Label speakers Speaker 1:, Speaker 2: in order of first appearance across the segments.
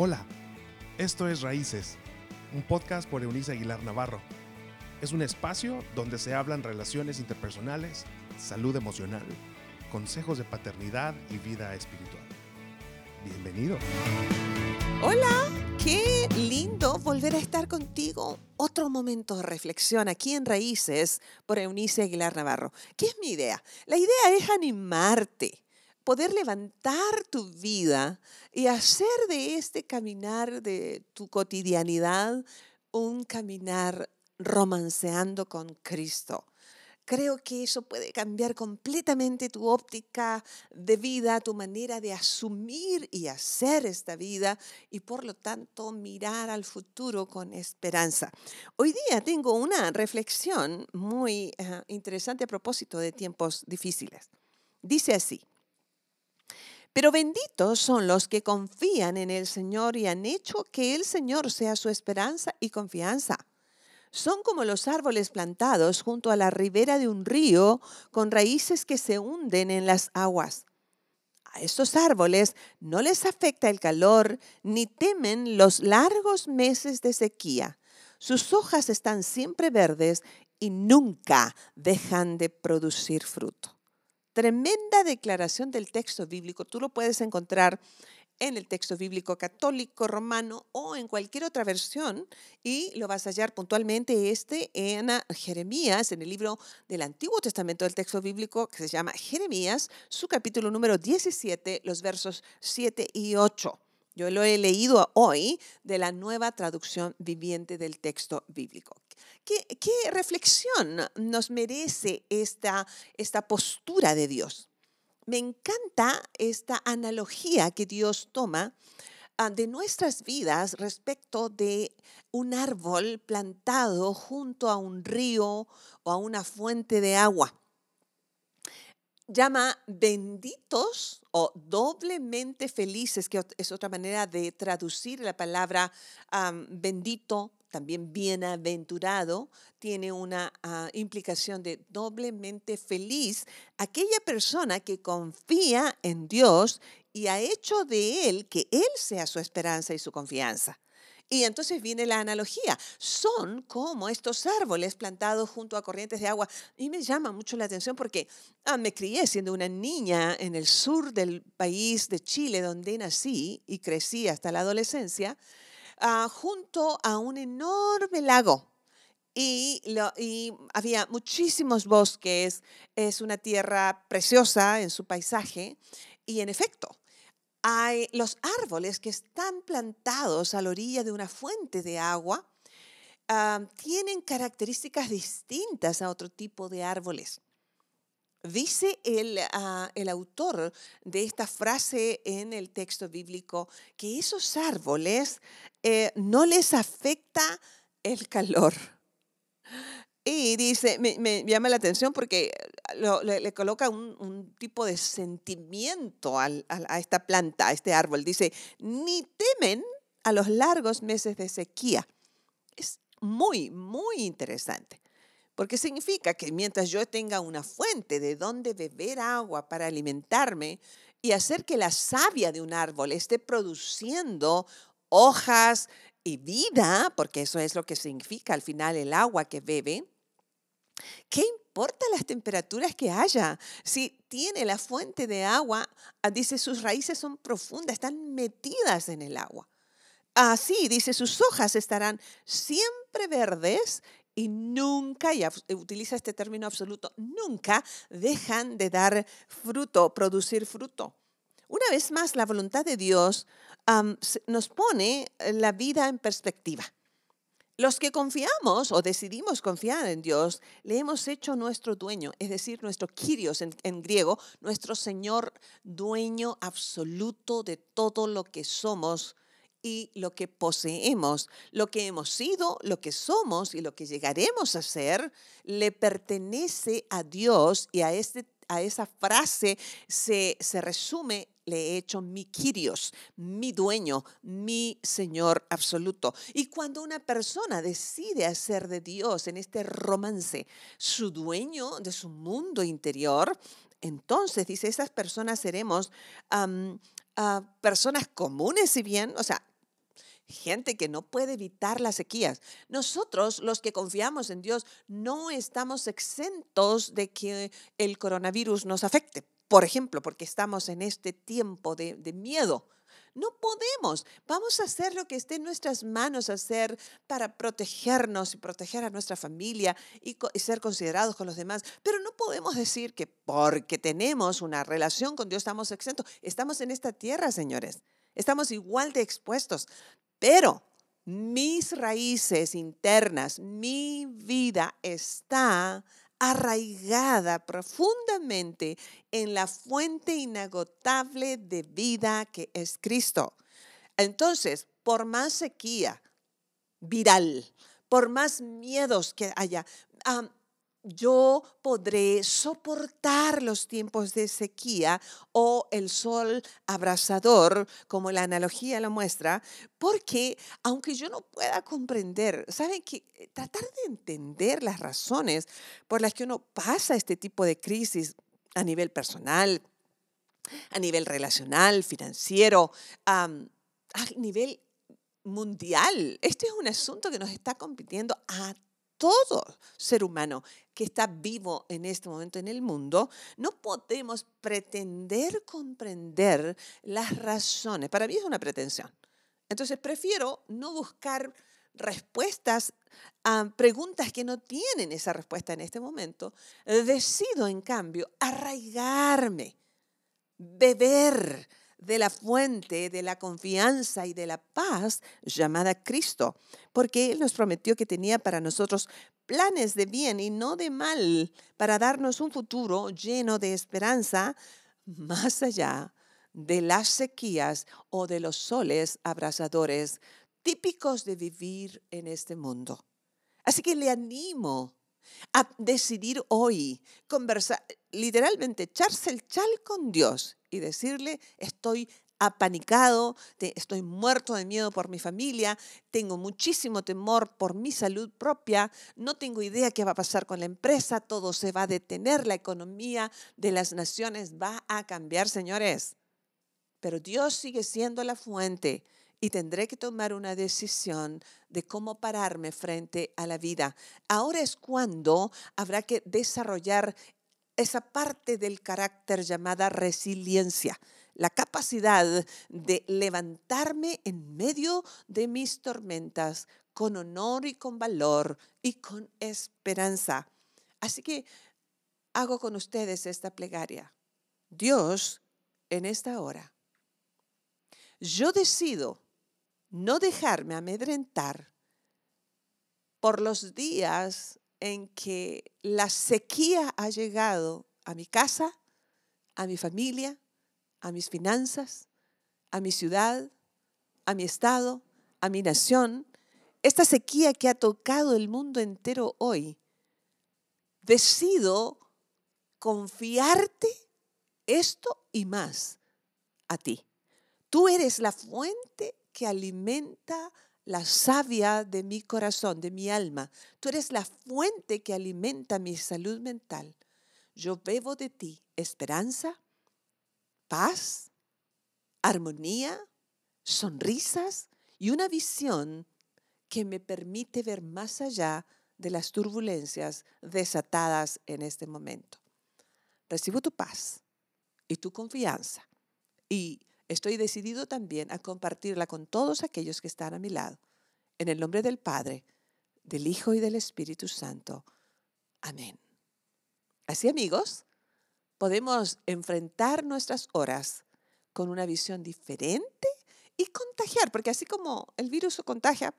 Speaker 1: Hola, esto es Raíces, un podcast por Eunice Aguilar Navarro. Es un espacio donde se hablan relaciones interpersonales, salud emocional, consejos de paternidad y vida espiritual. Bienvenido.
Speaker 2: Hola, qué lindo volver a estar contigo. Otro momento de reflexión aquí en Raíces por Eunice Aguilar Navarro. ¿Qué es mi idea? La idea es animarte poder levantar tu vida y hacer de este caminar de tu cotidianidad un caminar romanceando con Cristo. Creo que eso puede cambiar completamente tu óptica de vida, tu manera de asumir y hacer esta vida y por lo tanto mirar al futuro con esperanza. Hoy día tengo una reflexión muy uh, interesante a propósito de tiempos difíciles. Dice así, pero benditos son los que confían en el Señor y han hecho que el Señor sea su esperanza y confianza. Son como los árboles plantados junto a la ribera de un río con raíces que se hunden en las aguas. A estos árboles no les afecta el calor ni temen los largos meses de sequía. Sus hojas están siempre verdes y nunca dejan de producir fruto tremenda declaración del texto bíblico. Tú lo puedes encontrar en el texto bíblico católico, romano o en cualquier otra versión y lo vas a hallar puntualmente este en Jeremías, en el libro del Antiguo Testamento del texto bíblico que se llama Jeremías, su capítulo número 17, los versos 7 y 8. Yo lo he leído hoy de la nueva traducción viviente del texto bíblico. ¿Qué, reflexión nos merece esta, esta postura de Dios? Me encanta esta analogía que Dios toma ah, de nuestras vidas respecto de un árbol plantado junto a un río o a una fuente de agua. Llama benditos o doblemente felices, que es otra manera de traducir la palabra bendito también bienaventurado, tiene una ah, implicación de doblemente feliz aquella persona que confía en Dios y ha hecho de Él que Él sea su esperanza y su confianza. Y entonces viene la analogía. Son como estos árboles plantados junto a corrientes de agua. Y me llama mucho la atención porque ah, me crié siendo una niña en el sur del país de Chile, donde nací y crecí hasta la adolescencia. Ah, junto a un enorme lago. Y, había muchísimos bosques, es una tierra preciosa en su paisaje y en efecto, hay los árboles que están plantados a la orilla de una fuente de agua ah, tienen características distintas a otro tipo de árboles. Dice el, ah, el, autor de esta frase en el texto bíblico que esos árboles eh, no les afecta el calor. Y dice, me, llama la atención porque le, coloca un, tipo de sentimiento a esta planta, a este árbol. Dice, ni temen a los largos meses de sequía. Es muy, muy interesante. Porque significa que mientras yo tenga una fuente de donde beber agua para alimentarme y hacer que la savia de un árbol esté produciendo hojas y vida, porque eso es lo que significa al final el agua que bebe, ¿qué importa las temperaturas que haya? Si tiene la fuente de agua, ah, dice sus raíces son profundas, están metidas en el agua. Así, dice, sus hojas estarán siempre verdes y nunca, y utiliza este término absoluto, nunca dejan de dar fruto, producir fruto. Una vez más, la voluntad de Dios nos pone la vida en perspectiva. Los que confiamos o decidimos confiar en Dios, le hemos hecho nuestro dueño, es decir, nuestro Kyrios en, griego, nuestro Señor dueño absoluto de todo lo que somos y lo que poseemos, lo que hemos sido, lo que somos y lo que llegaremos a ser, le pertenece a Dios y a, este, a esa frase se, se resume le he hecho mi Kyrios, mi dueño, mi Señor absoluto. Y cuando una persona decide hacer de Dios en este romance su dueño de su mundo interior, entonces dice, esas personas seremos personas comunes, si bien, o sea, gente que no puede evitar las sequías. Nosotros, los que confiamos en Dios, no estamos exentos de que el coronavirus nos afecte. Por ejemplo, porque estamos en este tiempo de, miedo. No podemos. Vamos a hacer lo que esté en nuestras manos hacer para protegernos y proteger a nuestra familia y, ser considerados con los demás. Pero no podemos decir que porque tenemos una relación con Dios estamos exentos. Estamos en esta tierra, señores. Estamos igual de expuestos. Pero mis raíces internas, mi vida está arraigada profundamente en la fuente inagotable de vida que es Cristo. Entonces, por más sequía viral, por más miedos que haya, yo podré soportar los tiempos de sequía o el sol abrasador, como la analogía lo muestra, porque aunque yo no pueda comprender, ¿saben que tratar de entender las razones por las que uno pasa este tipo de crisis a nivel personal, a nivel relacional, financiero, a nivel mundial. Este es un asunto que nos está compitiendo a todo ser humano que está vivo en este momento en el mundo, no podemos pretender comprender las razones. Para mí es una pretensión. Entonces prefiero no buscar respuestas a preguntas que no tienen esa respuesta en este momento. Decido, en cambio, arraigarme, beber de la fuente de la confianza y de la paz llamada Cristo, porque Él nos prometió que tenía para nosotros planes de bien y no de mal, para darnos un futuro lleno de esperanza más allá de las sequías o de los soles abrasadores típicos de vivir en este mundo. Así que le animo a decidir hoy, conversar, literalmente echarse el chal con Dios y decirle, estoy apanicado, estoy muerto de miedo por mi familia, tengo muchísimo temor por mi salud propia, no tengo idea qué va a pasar con la empresa, todo se va a detener, la economía de las naciones va a cambiar, señores. Pero Dios sigue siendo la fuente y tendré que tomar una decisión de cómo pararme frente a la vida. Ahora es cuando habrá que desarrollar esa parte del carácter llamada resiliencia, la capacidad de levantarme en medio de mis tormentas con honor y con valor y con esperanza. Así que hago con ustedes esta plegaria. Dios, en esta hora, yo decido no dejarme amedrentar por los días en que la sequía ha llegado a mi casa, a mi familia, a mis finanzas, a mi ciudad, a mi estado, a mi nación, esta sequía que ha tocado el mundo entero hoy, decido confiarte esto y más a ti. Tú eres la fuente que alimenta la savia de mi corazón, de mi alma. Tú eres la fuente que alimenta mi salud mental. Yo bebo de ti esperanza, paz, armonía, sonrisas y una visión que me permite ver más allá de las turbulencias desatadas en este momento. Recibo tu paz y tu confianza y Estoy decidido también a compartirla con todos aquellos que están a mi lado. En el nombre del Padre, del Hijo y del Espíritu Santo. Amén. Así amigos, podemos enfrentar nuestras horas con una visión diferente y contagiar, porque así como el virus contagia,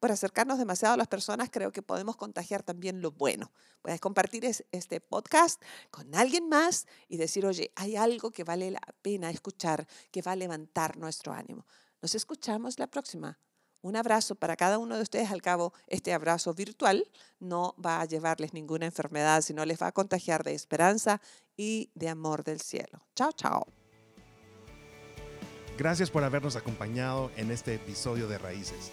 Speaker 2: por acercarnos demasiado a las personas, creo que podemos contagiar también lo bueno. Puedes compartir este podcast con alguien más y decir, oye, hay algo que vale la pena escuchar, que va a levantar nuestro ánimo. Nos escuchamos la próxima. Un abrazo para cada uno de ustedes. Al cabo, este abrazo virtual no va a llevarles ninguna enfermedad, sino les va a contagiar de esperanza y de amor del cielo. Chao, chao.
Speaker 1: Gracias por habernos acompañado en este episodio de Raíces